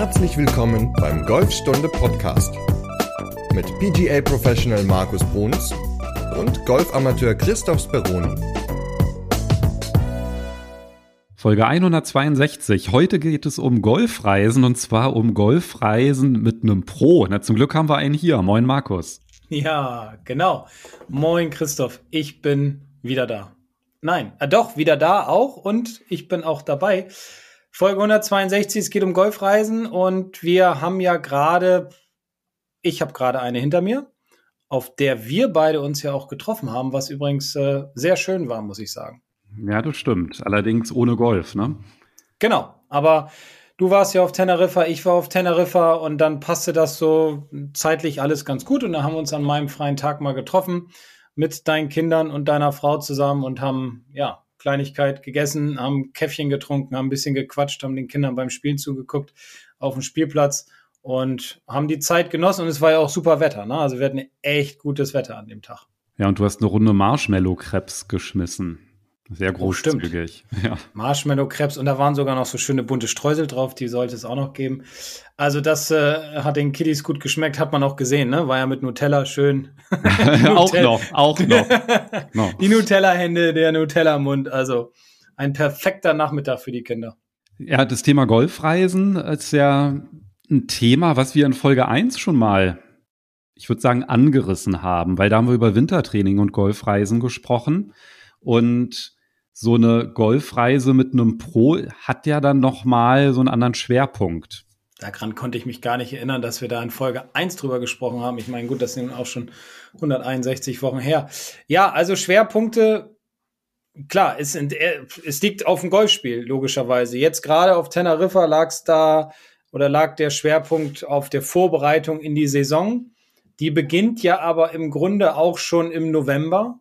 Herzlich willkommen beim Golfstunde Podcast mit PGA Professional Markus Bruns und Golfamateur Christoph Speroni. Folge 162. Heute geht es um Golfreisen und zwar um Golfreisen mit einem Pro. Na, zum Glück haben wir einen hier. Moin Markus. Ja, genau. Moin Christoph. Ich bin wieder da. Nein, äh, doch, wieder da auch und ich bin auch dabei. Folge 162, es geht um Golfreisen und wir haben ja gerade, ich habe gerade eine hinter mir, auf der wir beide uns ja auch getroffen haben, was übrigens äh, sehr schön war, muss ich sagen. Ja, das stimmt. Allerdings ohne Golf, ne? Genau. Aber du warst ja auf Teneriffa, ich war auf Teneriffa und dann passte das so zeitlich alles ganz gut. Und dann haben wir uns an meinem freien Tag mal getroffen mit deinen Kindern und deiner Frau zusammen und haben, ja, Kleinigkeit gegessen, haben Käffchen getrunken, haben ein bisschen gequatscht, haben den Kindern beim Spielen zugeguckt auf dem Spielplatz und haben die Zeit genossen und es war ja auch super Wetter. Ne? Also wir hatten echt gutes Wetter an dem Tag. Ja, und du hast eine Runde Marshmallow-Krebs geschmissen. Sehr großzügig. Oh, ja. Marshmallow-Krebs und da waren sogar noch so schöne bunte Streusel drauf, die sollte es auch noch geben. Also das äh, hat den Kiddies gut geschmeckt, hat man auch gesehen, ne? War ja mit Nutella schön. auch noch, auch noch. no. Die Nutella-Hände, der Nutella-Mund, also ein perfekter Nachmittag für die Kinder. Ja, das Thema Golfreisen ist ja ein Thema, was wir in Folge 1 schon mal, ich würde sagen, angerissen haben, weil da haben wir über Wintertraining und Golfreisen gesprochen und so eine Golfreise mit einem Pro hat ja dann noch mal so einen anderen Schwerpunkt. Daran konnte ich mich gar nicht erinnern, dass wir da in Folge 1 drüber gesprochen haben. Ich meine, gut, das sind auch schon 161 Wochen her. Ja, also Schwerpunkte, klar, es, sind, es liegt auf dem Golfspiel, logischerweise. Jetzt gerade auf Teneriffa lag es da oder lag der Schwerpunkt auf der Vorbereitung in die Saison. Die beginnt ja aber im Grunde auch schon im November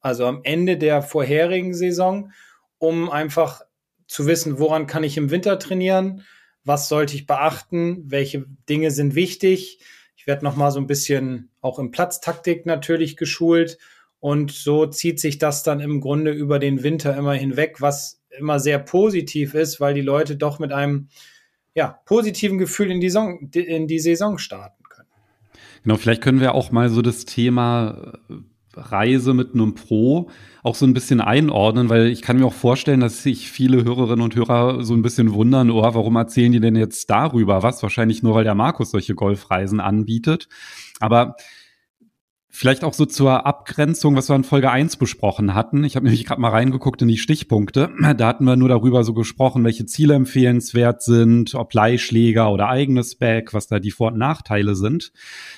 also am Ende der vorherigen Saison, um einfach zu wissen, woran kann ich im Winter trainieren, was sollte ich beachten, welche Dinge sind wichtig. Ich werde noch mal so ein bisschen auch im Platztaktik natürlich geschult und so zieht sich das dann im Grunde über den Winter immer hinweg, was immer sehr positiv ist, weil die Leute doch mit einem ja, positiven Gefühl in die, Saison, in die Saison starten können. Genau, vielleicht können wir auch mal so das Thema Reise mit einem Pro auch so ein bisschen einordnen, weil ich kann mir auch vorstellen, dass sich viele Hörerinnen und Hörer so ein bisschen wundern, oh, warum erzählen die denn jetzt darüber was? Wahrscheinlich nur, weil der Markus solche Golfreisen anbietet. Aber Vielleicht auch so zur Abgrenzung, was wir in Folge 1 besprochen hatten. Ich habe nämlich gerade mal reingeguckt in die Stichpunkte. Da hatten wir nur darüber so gesprochen, welche Ziele empfehlenswert sind, ob Leihschläger oder eigenes Bag, was da die Vor- und Nachteile sind.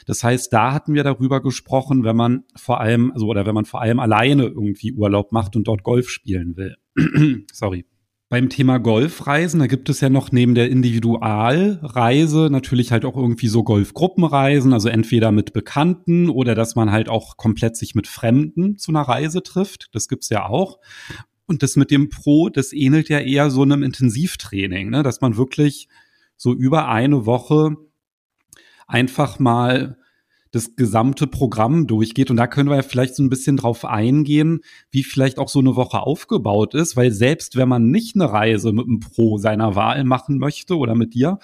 Das heißt, da hatten wir darüber gesprochen, wenn man vor allem, also oder wenn man vor allem alleine irgendwie Urlaub macht und dort Golf spielen will. Sorry. Beim Thema Golfreisen, da gibt es ja noch neben der Individualreise natürlich halt auch irgendwie so Golfgruppenreisen, also entweder mit Bekannten oder dass man halt auch komplett sich mit Fremden zu einer Reise trifft. Das gibt's ja auch. Und das mit dem Pro, das ähnelt ja eher so einem Intensivtraining, ne? dass man wirklich so über eine Woche einfach mal das gesamte Programm durchgeht. Und da können wir ja vielleicht so ein bisschen drauf eingehen, wie vielleicht auch so eine Woche aufgebaut ist, weil selbst wenn man nicht eine Reise mit einem Pro seiner Wahl machen möchte oder mit dir,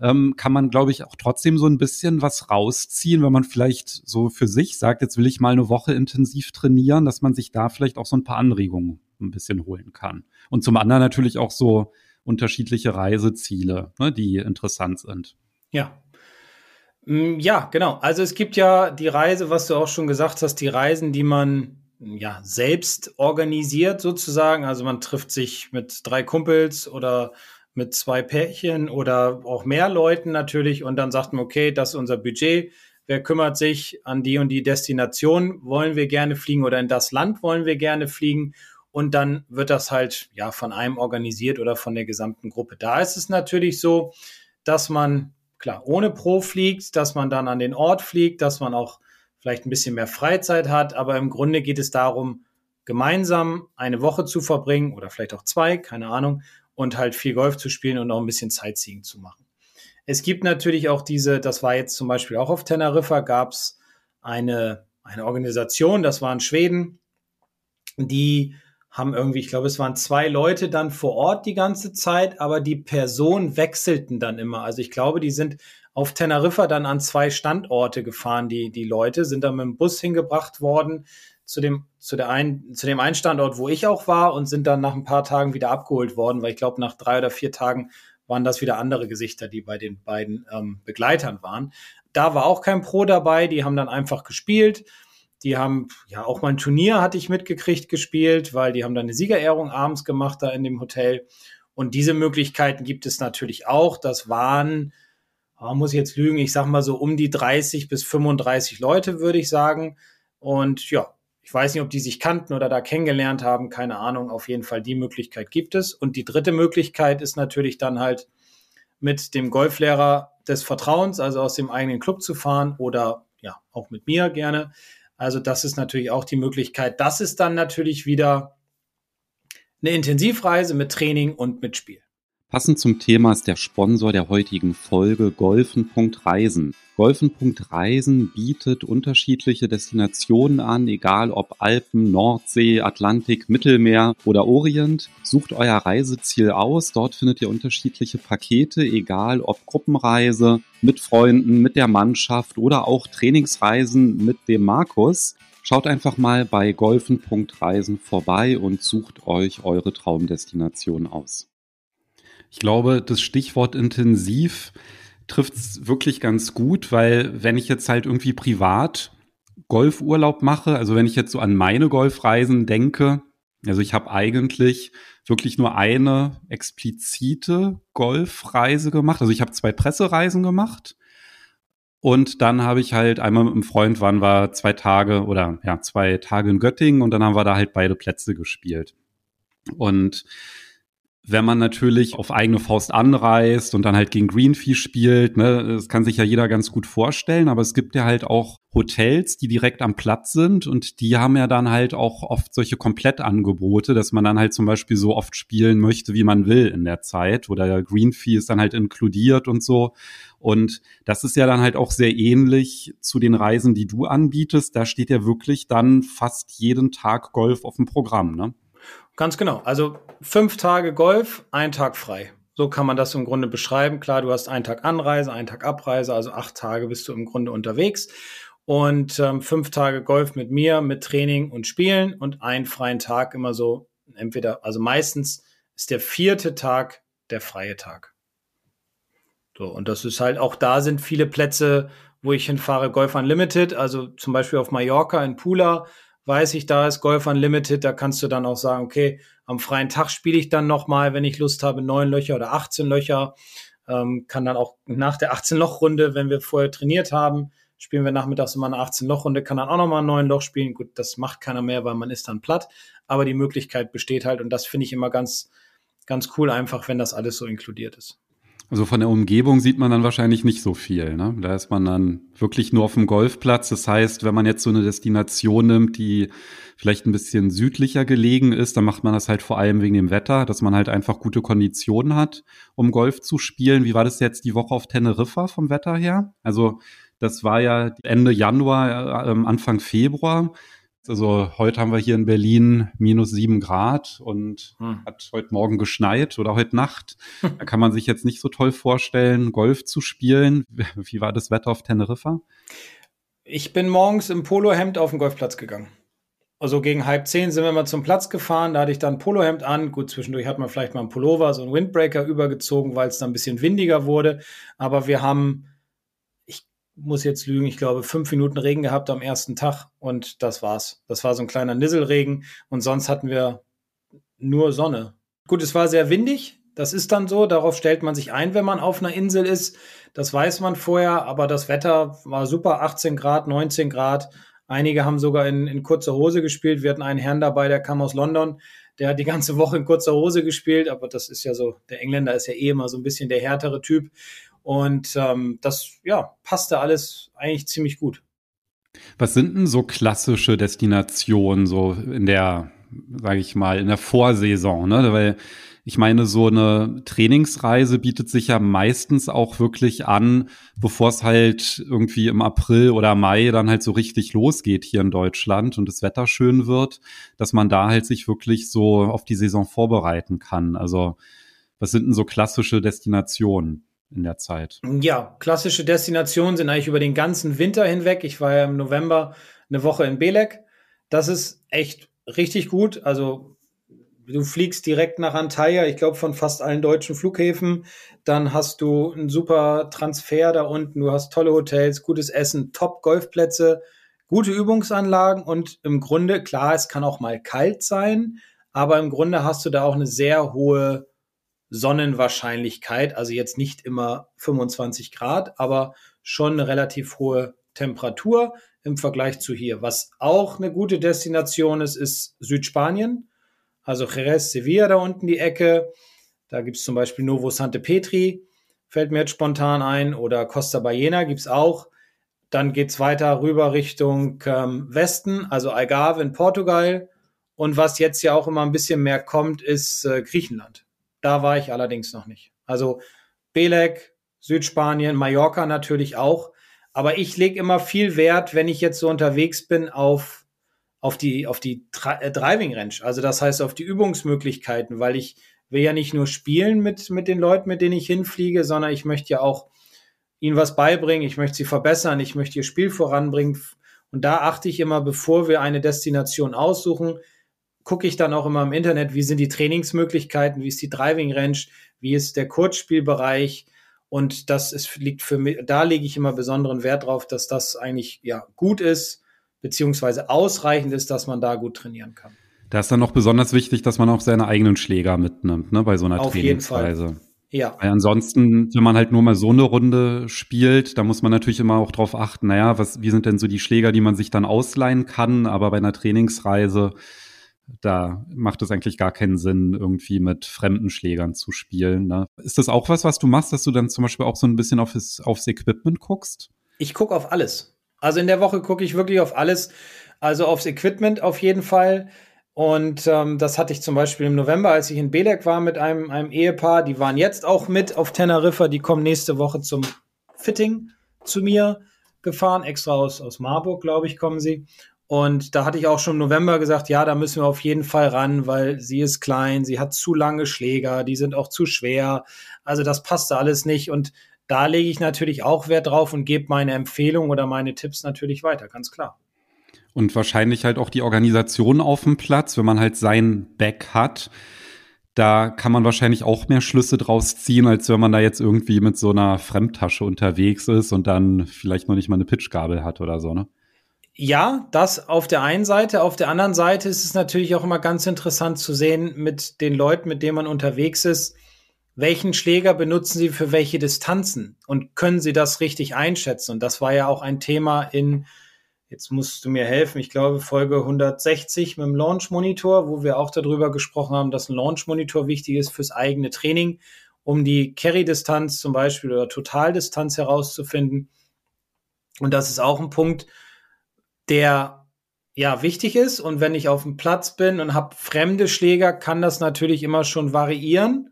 ähm, kann man, glaube ich, auch trotzdem so ein bisschen was rausziehen, wenn man vielleicht so für sich sagt, jetzt will ich mal eine Woche intensiv trainieren, dass man sich da vielleicht auch so ein paar Anregungen ein bisschen holen kann. Und zum anderen natürlich auch so unterschiedliche Reiseziele, ne, die interessant sind. Ja, ja, genau. Also es gibt ja die Reise, was du auch schon gesagt hast, die Reisen, die man ja selbst organisiert sozusagen. Also man trifft sich mit drei Kumpels oder mit zwei Pärchen oder auch mehr Leuten natürlich und dann sagt man, okay, das ist unser Budget. Wer kümmert sich an die und die Destination? Wollen wir gerne fliegen oder in das Land wollen wir gerne fliegen? Und dann wird das halt ja von einem organisiert oder von der gesamten Gruppe. Da ist es natürlich so, dass man klar ohne Pro fliegt, dass man dann an den Ort fliegt, dass man auch vielleicht ein bisschen mehr Freizeit hat, aber im Grunde geht es darum, gemeinsam eine Woche zu verbringen oder vielleicht auch zwei, keine Ahnung, und halt viel Golf zu spielen und auch ein bisschen Sightseeing zu machen. Es gibt natürlich auch diese, das war jetzt zum Beispiel auch auf Teneriffa, gab es eine, eine Organisation, das war in Schweden, die haben irgendwie, ich glaube, es waren zwei Leute dann vor Ort die ganze Zeit, aber die Personen wechselten dann immer. Also ich glaube, die sind auf Teneriffa dann an zwei Standorte gefahren, die, die Leute, sind dann mit dem Bus hingebracht worden zu dem, zu, der ein, zu dem einen Standort, wo ich auch war und sind dann nach ein paar Tagen wieder abgeholt worden, weil ich glaube, nach drei oder vier Tagen waren das wieder andere Gesichter, die bei den beiden ähm, Begleitern waren. Da war auch kein Pro dabei, die haben dann einfach gespielt. Die haben, ja, auch mal ein Turnier hatte ich mitgekriegt gespielt, weil die haben dann eine Siegerehrung abends gemacht da in dem Hotel. Und diese Möglichkeiten gibt es natürlich auch. Das waren, oh, muss ich jetzt lügen, ich sag mal so um die 30 bis 35 Leute, würde ich sagen. Und ja, ich weiß nicht, ob die sich kannten oder da kennengelernt haben, keine Ahnung. Auf jeden Fall die Möglichkeit gibt es. Und die dritte Möglichkeit ist natürlich dann halt mit dem Golflehrer des Vertrauens, also aus dem eigenen Club zu fahren oder ja, auch mit mir gerne. Also das ist natürlich auch die Möglichkeit. Das ist dann natürlich wieder eine Intensivreise mit Training und mit Spiel. Passend zum Thema ist der Sponsor der heutigen Folge Golfen.reisen. Golfen.reisen bietet unterschiedliche Destinationen an, egal ob Alpen, Nordsee, Atlantik, Mittelmeer oder Orient. Sucht euer Reiseziel aus. Dort findet ihr unterschiedliche Pakete, egal ob Gruppenreise, mit Freunden, mit der Mannschaft oder auch Trainingsreisen mit dem Markus. Schaut einfach mal bei golfen.reisen vorbei und sucht euch eure Traumdestination aus. Ich glaube, das Stichwort intensiv trifft es wirklich ganz gut, weil wenn ich jetzt halt irgendwie privat Golfurlaub mache, also wenn ich jetzt so an meine Golfreisen denke, also ich habe eigentlich wirklich nur eine explizite Golfreise gemacht. Also ich habe zwei Pressereisen gemacht und dann habe ich halt einmal mit einem Freund, waren wir zwei Tage oder ja, zwei Tage in Göttingen und dann haben wir da halt beide Plätze gespielt. Und wenn man natürlich auf eigene Faust anreist und dann halt gegen Greenfee spielt, ne, das kann sich ja jeder ganz gut vorstellen, aber es gibt ja halt auch Hotels, die direkt am Platz sind und die haben ja dann halt auch oft solche Komplettangebote, dass man dann halt zum Beispiel so oft spielen möchte, wie man will in der Zeit oder Greenfee ist dann halt inkludiert und so. Und das ist ja dann halt auch sehr ähnlich zu den Reisen, die du anbietest. Da steht ja wirklich dann fast jeden Tag Golf auf dem Programm, ne? Ganz genau. Also fünf Tage Golf, ein Tag frei. So kann man das im Grunde beschreiben. Klar, du hast einen Tag Anreise, einen Tag Abreise, also acht Tage bist du im Grunde unterwegs. Und ähm, fünf Tage Golf mit mir, mit Training und Spielen und einen freien Tag immer so, entweder, also meistens ist der vierte Tag der freie Tag. So, und das ist halt, auch da sind viele Plätze, wo ich hinfahre, Golf Unlimited, also zum Beispiel auf Mallorca in Pula, weiß ich, da ist Golf Unlimited, da kannst du dann auch sagen, okay, am freien Tag spiele ich dann nochmal, wenn ich Lust habe, neun Löcher oder 18 Löcher. Ähm, kann dann auch nach der 18-Loch-Runde, wenn wir vorher trainiert haben, spielen wir nachmittags immer eine 18-Loch-Runde, kann dann auch nochmal neun Loch spielen. Gut, das macht keiner mehr, weil man ist dann platt. Aber die Möglichkeit besteht halt und das finde ich immer ganz, ganz cool, einfach wenn das alles so inkludiert ist. Also von der Umgebung sieht man dann wahrscheinlich nicht so viel. Ne? Da ist man dann wirklich nur auf dem Golfplatz. Das heißt, wenn man jetzt so eine Destination nimmt, die vielleicht ein bisschen südlicher gelegen ist, dann macht man das halt vor allem wegen dem Wetter, dass man halt einfach gute Konditionen hat, um Golf zu spielen. Wie war das jetzt die Woche auf Teneriffa vom Wetter her? Also das war ja Ende Januar, äh, Anfang Februar. Also heute haben wir hier in Berlin minus sieben Grad und hm. hat heute Morgen geschneit oder heute Nacht. Da kann man sich jetzt nicht so toll vorstellen, Golf zu spielen. Wie war das Wetter auf Teneriffa? Ich bin morgens im Polohemd auf den Golfplatz gegangen. Also gegen halb zehn sind wir mal zum Platz gefahren. Da hatte ich dann ein Polohemd an. Gut, zwischendurch hat man vielleicht mal einen Pullover, so einen Windbreaker übergezogen, weil es dann ein bisschen windiger wurde. Aber wir haben muss jetzt lügen, ich glaube, fünf Minuten Regen gehabt am ersten Tag und das war's. Das war so ein kleiner Nisselregen und sonst hatten wir nur Sonne. Gut, es war sehr windig, das ist dann so, darauf stellt man sich ein, wenn man auf einer Insel ist. Das weiß man vorher, aber das Wetter war super, 18 Grad, 19 Grad. Einige haben sogar in, in kurzer Hose gespielt. Wir hatten einen Herrn dabei, der kam aus London, der hat die ganze Woche in kurzer Hose gespielt, aber das ist ja so, der Engländer ist ja eh immer so ein bisschen der härtere Typ. Und ähm, das ja, passte alles eigentlich ziemlich gut. Was sind denn so klassische Destinationen so in der, sage ich mal, in der Vorsaison? Ne? Weil ich meine, so eine Trainingsreise bietet sich ja meistens auch wirklich an, bevor es halt irgendwie im April oder Mai dann halt so richtig losgeht hier in Deutschland und das Wetter schön wird, dass man da halt sich wirklich so auf die Saison vorbereiten kann. Also was sind denn so klassische Destinationen? In der Zeit? Ja, klassische Destinationen sind eigentlich über den ganzen Winter hinweg. Ich war ja im November eine Woche in Belek. Das ist echt richtig gut. Also du fliegst direkt nach Antalya, ich glaube von fast allen deutschen Flughäfen. Dann hast du einen super Transfer da unten. Du hast tolle Hotels, gutes Essen, Top-Golfplätze, gute Übungsanlagen und im Grunde, klar, es kann auch mal kalt sein, aber im Grunde hast du da auch eine sehr hohe Sonnenwahrscheinlichkeit. Also jetzt nicht immer 25 Grad, aber schon eine relativ hohe Temperatur im Vergleich zu hier. Was auch eine gute Destination ist, ist Südspanien. Also Jerez, Sevilla da unten die Ecke. Da gibt es zum Beispiel Novo Sante Petri, fällt mir jetzt spontan ein, oder Costa Ballena gibt es auch. Dann geht es weiter rüber Richtung ähm, Westen, also Algarve in Portugal. Und was jetzt ja auch immer ein bisschen mehr kommt, ist äh, Griechenland. Da war ich allerdings noch nicht. Also Belek, Südspanien, Mallorca natürlich auch. Aber ich lege immer viel Wert, wenn ich jetzt so unterwegs bin, auf, auf die, auf die äh, Driving Range. Also das heißt auf die Übungsmöglichkeiten, weil ich will ja nicht nur spielen mit, mit den Leuten, mit denen ich hinfliege, sondern ich möchte ja auch ihnen was beibringen, ich möchte sie verbessern, ich möchte ihr Spiel voranbringen. Und da achte ich immer, bevor wir eine Destination aussuchen, gucke ich dann auch immer im Internet, wie sind die Trainingsmöglichkeiten, wie ist die Driving Range, wie ist der Kurzspielbereich. Und das ist, liegt für mich, da lege ich immer besonderen Wert drauf, dass das eigentlich ja gut ist, beziehungsweise ausreichend ist, dass man da gut trainieren kann. Da ist dann noch besonders wichtig, dass man auch seine eigenen Schläger mitnimmt, ne, bei so einer Auf Trainingsweise. Ja. Weil ansonsten, wenn man halt nur mal so eine Runde spielt, da muss man natürlich immer auch drauf achten, naja, was, wie sind denn so die Schläger, die man sich dann ausleihen kann, aber bei einer Trainingsreise da macht es eigentlich gar keinen Sinn, irgendwie mit fremden Schlägern zu spielen. Ne? Ist das auch was, was du machst, dass du dann zum Beispiel auch so ein bisschen aufs, aufs Equipment guckst? Ich gucke auf alles. Also in der Woche gucke ich wirklich auf alles. Also aufs Equipment auf jeden Fall. Und ähm, das hatte ich zum Beispiel im November, als ich in Belek war mit einem, einem Ehepaar. Die waren jetzt auch mit auf Teneriffa. Die kommen nächste Woche zum Fitting zu mir gefahren. Extra aus, aus Marburg, glaube ich, kommen sie. Und da hatte ich auch schon im November gesagt, ja, da müssen wir auf jeden Fall ran, weil sie ist klein, sie hat zu lange Schläger, die sind auch zu schwer. Also das passte alles nicht. Und da lege ich natürlich auch Wert drauf und gebe meine Empfehlung oder meine Tipps natürlich weiter, ganz klar. Und wahrscheinlich halt auch die Organisation auf dem Platz, wenn man halt sein Back hat. Da kann man wahrscheinlich auch mehr Schlüsse draus ziehen, als wenn man da jetzt irgendwie mit so einer Fremdtasche unterwegs ist und dann vielleicht noch nicht mal eine Pitchgabel hat oder so, ne? Ja, das auf der einen Seite. Auf der anderen Seite ist es natürlich auch immer ganz interessant zu sehen mit den Leuten, mit denen man unterwegs ist, welchen Schläger benutzen sie für welche Distanzen und können sie das richtig einschätzen? Und das war ja auch ein Thema in, jetzt musst du mir helfen, ich glaube Folge 160 mit dem Launch Monitor, wo wir auch darüber gesprochen haben, dass ein Launch Monitor wichtig ist fürs eigene Training, um die Carry-Distanz zum Beispiel oder Totaldistanz herauszufinden. Und das ist auch ein Punkt, der ja wichtig ist. Und wenn ich auf dem Platz bin und habe fremde Schläger, kann das natürlich immer schon variieren.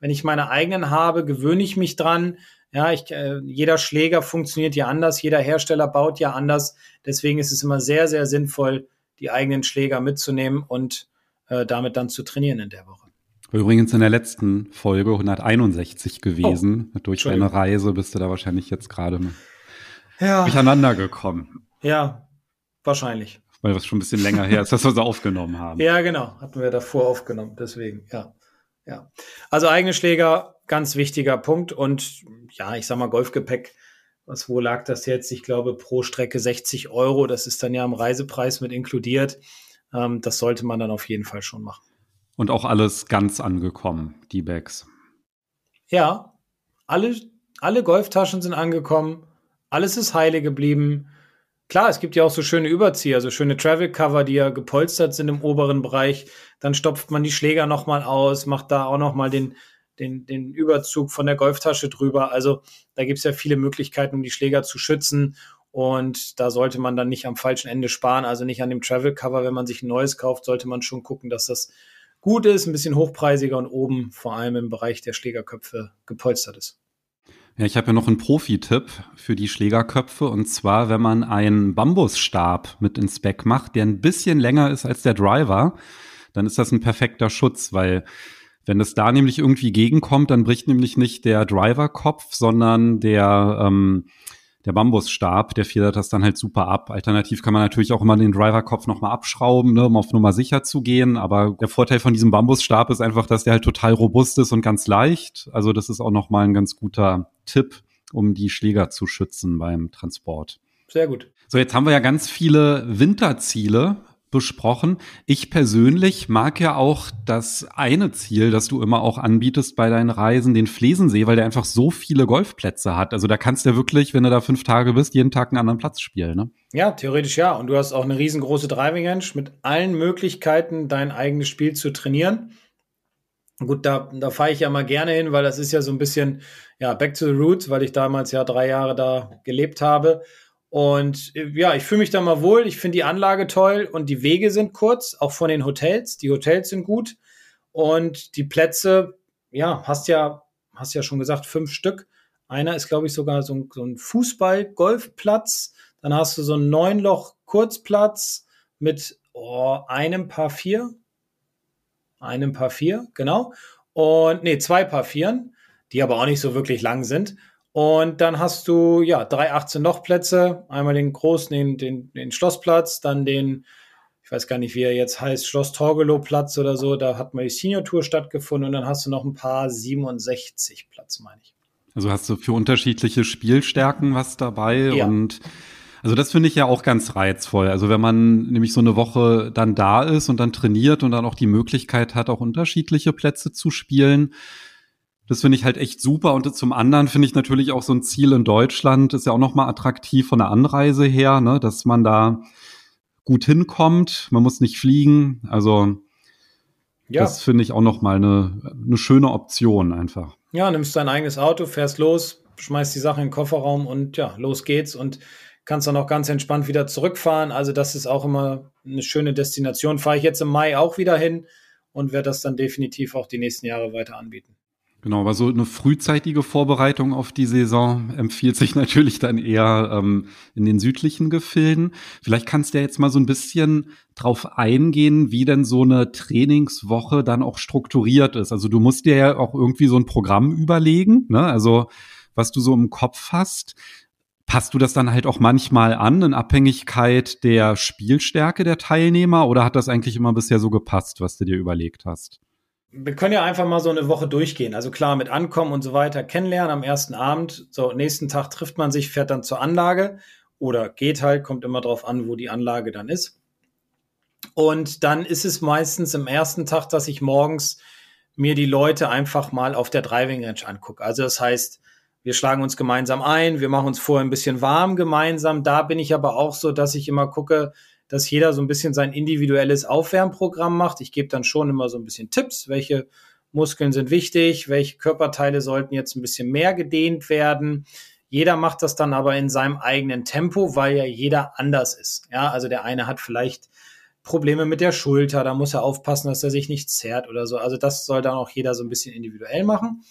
Wenn ich meine eigenen habe, gewöhne ich mich dran. Ja, ich, äh, jeder Schläger funktioniert ja anders, jeder Hersteller baut ja anders. Deswegen ist es immer sehr, sehr sinnvoll, die eigenen Schläger mitzunehmen und äh, damit dann zu trainieren in der Woche. Übrigens in der letzten Folge 161 gewesen. Oh, Durch deine Reise bist du da wahrscheinlich jetzt gerade ja. durcheinander gekommen. Ja, Wahrscheinlich. Weil das schon ein bisschen länger her ist, dass wir sie aufgenommen haben. Ja, genau. Hatten wir davor aufgenommen. Deswegen, ja. Ja. Also eigene Schläger, ganz wichtiger Punkt. Und ja, ich sag mal, Golfgepäck, was, wo lag das jetzt? Ich glaube, pro Strecke 60 Euro. Das ist dann ja am Reisepreis mit inkludiert. Ähm, das sollte man dann auf jeden Fall schon machen. Und auch alles ganz angekommen, die Bags. Ja, alle, alle Golftaschen sind angekommen. Alles ist heile geblieben. Klar, es gibt ja auch so schöne Überzieher, so schöne Travel-Cover, die ja gepolstert sind im oberen Bereich. Dann stopft man die Schläger nochmal aus, macht da auch nochmal den, den, den Überzug von der Golftasche drüber. Also da gibt's ja viele Möglichkeiten, um die Schläger zu schützen. Und da sollte man dann nicht am falschen Ende sparen, also nicht an dem Travel-Cover. Wenn man sich ein neues kauft, sollte man schon gucken, dass das gut ist, ein bisschen hochpreisiger und oben vor allem im Bereich der Schlägerköpfe gepolstert ist. Ja, ich habe ja noch einen Profi-Tipp für die Schlägerköpfe und zwar, wenn man einen Bambusstab mit ins Back macht, der ein bisschen länger ist als der Driver, dann ist das ein perfekter Schutz, weil wenn es da nämlich irgendwie gegenkommt, dann bricht nämlich nicht der Driver-Kopf, sondern der ähm, der Bambusstab, der federt das dann halt super ab. Alternativ kann man natürlich auch immer den Driverkopf nochmal abschrauben, ne, um auf Nummer sicher zu gehen. Aber der Vorteil von diesem Bambusstab ist einfach, dass der halt total robust ist und ganz leicht. Also das ist auch nochmal ein ganz guter Tipp, um die Schläger zu schützen beim Transport. Sehr gut. So, jetzt haben wir ja ganz viele Winterziele besprochen. Ich persönlich mag ja auch das eine Ziel, das du immer auch anbietest bei deinen Reisen, den Flesensee, weil der einfach so viele Golfplätze hat. Also da kannst du ja wirklich, wenn du da fünf Tage bist, jeden Tag einen anderen Platz spielen. Ne? Ja, theoretisch ja. Und du hast auch eine riesengroße Driving Range mit allen Möglichkeiten, dein eigenes Spiel zu trainieren. Gut, da, da fahre ich ja mal gerne hin, weil das ist ja so ein bisschen ja, back to the roots, weil ich damals ja drei Jahre da gelebt habe. Und äh, ja, ich fühle mich da mal wohl. Ich finde die Anlage toll und die Wege sind kurz, auch von den Hotels. Die Hotels sind gut und die Plätze, ja, hast ja, hast ja schon gesagt, fünf Stück. Einer ist, glaube ich, sogar so ein, so ein Fußball-Golfplatz. Dann hast du so einen Neunloch-Kurzplatz mit oh, einem Paar vier. Einem Paar vier, genau. Und nee, zwei Paar vieren, die aber auch nicht so wirklich lang sind. Und dann hast du ja drei 18 Lochplätze, einmal den großen, den, den, den Schlossplatz, dann den, ich weiß gar nicht, wie er jetzt heißt, Schloss Torgelow Platz oder so, da hat mal die Senior Tour stattgefunden und dann hast du noch ein paar 67 Platz, meine ich. Also hast du für unterschiedliche Spielstärken was dabei ja. und also das finde ich ja auch ganz reizvoll. Also wenn man nämlich so eine Woche dann da ist und dann trainiert und dann auch die Möglichkeit hat, auch unterschiedliche Plätze zu spielen, das finde ich halt echt super. Und zum anderen finde ich natürlich auch so ein Ziel in Deutschland ist ja auch nochmal attraktiv von der Anreise her, ne, dass man da gut hinkommt. Man muss nicht fliegen. Also ja. das finde ich auch nochmal eine, eine schöne Option einfach. Ja, nimmst dein eigenes Auto, fährst los, schmeißt die Sache in den Kofferraum und ja, los geht's und kannst dann auch ganz entspannt wieder zurückfahren. Also das ist auch immer eine schöne Destination. Fahre ich jetzt im Mai auch wieder hin und werde das dann definitiv auch die nächsten Jahre weiter anbieten. Genau, aber so eine frühzeitige Vorbereitung auf die Saison empfiehlt sich natürlich dann eher ähm, in den südlichen Gefilden. Vielleicht kannst du ja jetzt mal so ein bisschen drauf eingehen, wie denn so eine Trainingswoche dann auch strukturiert ist. Also du musst dir ja auch irgendwie so ein Programm überlegen, ne? Also was du so im Kopf hast. Passt du das dann halt auch manchmal an in Abhängigkeit der Spielstärke der Teilnehmer oder hat das eigentlich immer bisher so gepasst, was du dir überlegt hast? wir können ja einfach mal so eine Woche durchgehen. Also klar, mit Ankommen und so weiter kennenlernen am ersten Abend. So, nächsten Tag trifft man sich, fährt dann zur Anlage oder geht halt, kommt immer drauf an, wo die Anlage dann ist. Und dann ist es meistens im ersten Tag, dass ich morgens mir die Leute einfach mal auf der Driving Range angucke. Also das heißt, wir schlagen uns gemeinsam ein, wir machen uns vorher ein bisschen warm gemeinsam. Da bin ich aber auch so, dass ich immer gucke, dass jeder so ein bisschen sein individuelles Aufwärmprogramm macht. Ich gebe dann schon immer so ein bisschen Tipps, welche Muskeln sind wichtig, welche Körperteile sollten jetzt ein bisschen mehr gedehnt werden. Jeder macht das dann aber in seinem eigenen Tempo, weil ja jeder anders ist. Ja, also der eine hat vielleicht Probleme mit der Schulter, da muss er aufpassen, dass er sich nicht zerrt oder so. Also das soll dann auch jeder so ein bisschen individuell machen.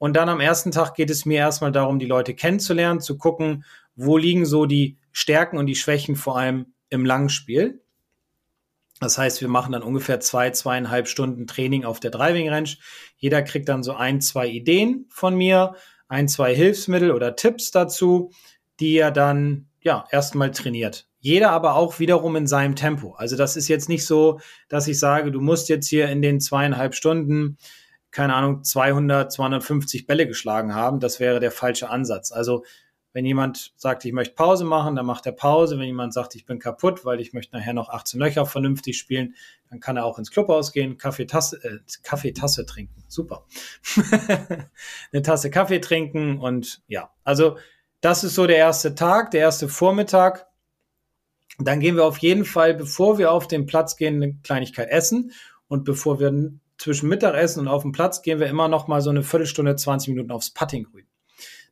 Und dann am ersten Tag geht es mir erstmal darum, die Leute kennenzulernen, zu gucken, wo liegen so die Stärken und die Schwächen vor allem im Langspiel. Das heißt, wir machen dann ungefähr zwei, zweieinhalb Stunden Training auf der Driving Range. Jeder kriegt dann so ein, zwei Ideen von mir, ein, zwei Hilfsmittel oder Tipps dazu, die er dann ja erstmal trainiert. Jeder aber auch wiederum in seinem Tempo. Also das ist jetzt nicht so, dass ich sage, du musst jetzt hier in den zweieinhalb Stunden keine Ahnung, 200, 250 Bälle geschlagen haben. Das wäre der falsche Ansatz. Also wenn jemand sagt, ich möchte Pause machen, dann macht er Pause. Wenn jemand sagt, ich bin kaputt, weil ich möchte nachher noch 18 Löcher vernünftig spielen, dann kann er auch ins Clubhaus gehen, Kaffeetasse, äh, Kaffeetasse trinken. Super. Eine Tasse Kaffee trinken und ja, also das ist so der erste Tag, der erste Vormittag. Dann gehen wir auf jeden Fall, bevor wir auf den Platz gehen, eine Kleinigkeit essen. Und bevor wir zwischen Mittagessen und auf den Platz gehen wir immer noch mal so eine Viertelstunde, 20 Minuten aufs Puttinggrün.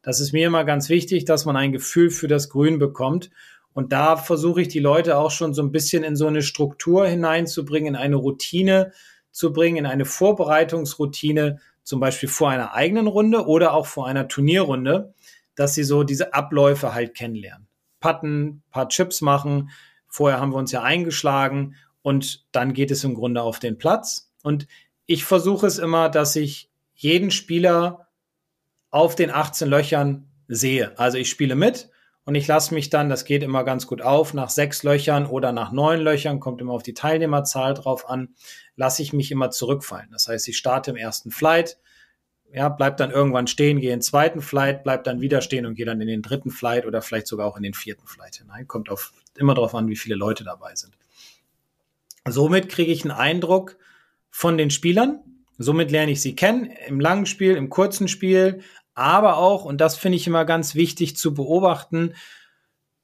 Das ist mir immer ganz wichtig, dass man ein Gefühl für das Grün bekommt. Und da versuche ich die Leute auch schon so ein bisschen in so eine Struktur hineinzubringen, in eine Routine, zu bringen in eine Vorbereitungsroutine, zum Beispiel vor einer eigenen Runde oder auch vor einer Turnierrunde, dass sie so diese Abläufe halt kennenlernen. Patten, paar Chips machen. Vorher haben wir uns ja eingeschlagen und dann geht es im Grunde auf den Platz. Und ich versuche es immer, dass ich jeden Spieler auf den 18 Löchern sehe. Also ich spiele mit und ich lasse mich dann, das geht immer ganz gut auf, nach sechs Löchern oder nach neun Löchern, kommt immer auf die Teilnehmerzahl drauf an, lasse ich mich immer zurückfallen. Das heißt, ich starte im ersten Flight, ja, bleib dann irgendwann stehen, gehe in den zweiten Flight, bleib dann wieder stehen und gehe dann in den dritten Flight oder vielleicht sogar auch in den vierten Flight hinein. Kommt auf, immer darauf an, wie viele Leute dabei sind. Somit kriege ich einen Eindruck von den Spielern. Somit lerne ich sie kennen, im langen Spiel, im kurzen Spiel, aber auch, und das finde ich immer ganz wichtig zu beobachten,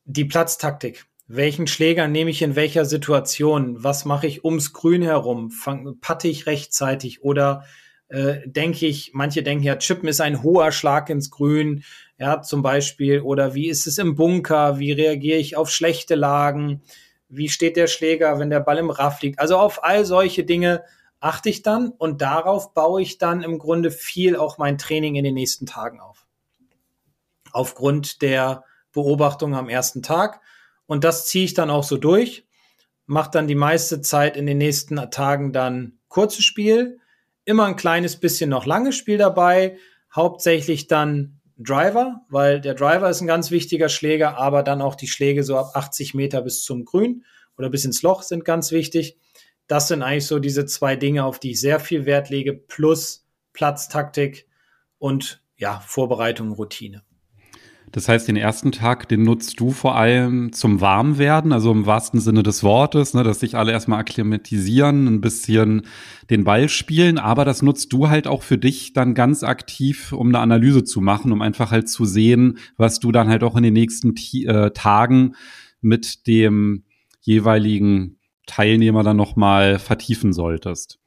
die Platztaktik. Welchen Schläger nehme ich in welcher Situation? Was mache ich ums Grün herum? Fang, patte ich rechtzeitig oder äh, denke ich, manche denken ja, Chippen ist ein hoher Schlag ins Grün, ja, zum Beispiel, oder wie ist es im Bunker? Wie reagiere ich auf schlechte Lagen? Wie steht der Schläger, wenn der Ball im Raff liegt? Also auf all solche Dinge achte ich dann und darauf baue ich dann im Grunde viel auch mein Training in den nächsten Tagen auf. Aufgrund der Beobachtung am ersten Tag. Und das ziehe ich dann auch so durch, mache dann die meiste Zeit in den nächsten Tagen dann kurzes Spiel, immer ein kleines bisschen noch langes Spiel dabei, hauptsächlich dann Driver, weil der Driver ist ein ganz wichtiger Schläger, aber dann auch die Schläge so ab 80 Meter bis zum Grün oder bis ins Loch sind ganz wichtig das sind eigentlich so diese zwei Dinge, auf die ich sehr viel Wert lege, plus Platztaktik und ja, Vorbereitung, Routine. Das heißt, den ersten Tag, den nutzt du vor allem zum Warmwerden, also im wahrsten Sinne des Wortes, ne, dass sich alle erstmal akklimatisieren, ein bisschen den Ball spielen, aber das nutzt du halt auch für dich dann ganz aktiv, um eine Analyse zu machen, um einfach halt zu sehen, was du dann halt auch in den nächsten äh, Tagen mit dem jeweiligen Teilnehmer dann nochmal vertiefen solltest?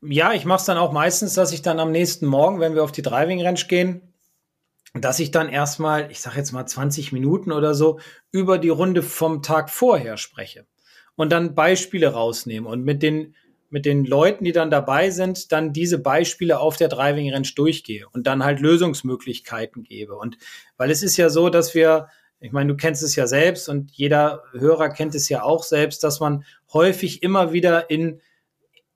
Ja, ich mache es dann auch meistens, dass ich dann am nächsten Morgen, wenn wir auf die Driving Range gehen, dass ich dann erstmal, ich sage jetzt mal 20 Minuten oder so, über die Runde vom Tag vorher spreche und dann Beispiele rausnehme und mit den mit den Leuten, die dann dabei sind, dann diese Beispiele auf der Driving Range durchgehe und dann halt Lösungsmöglichkeiten gebe. Und weil es ist ja so, dass wir ich meine, du kennst es ja selbst und jeder Hörer kennt es ja auch selbst, dass man häufig immer wieder in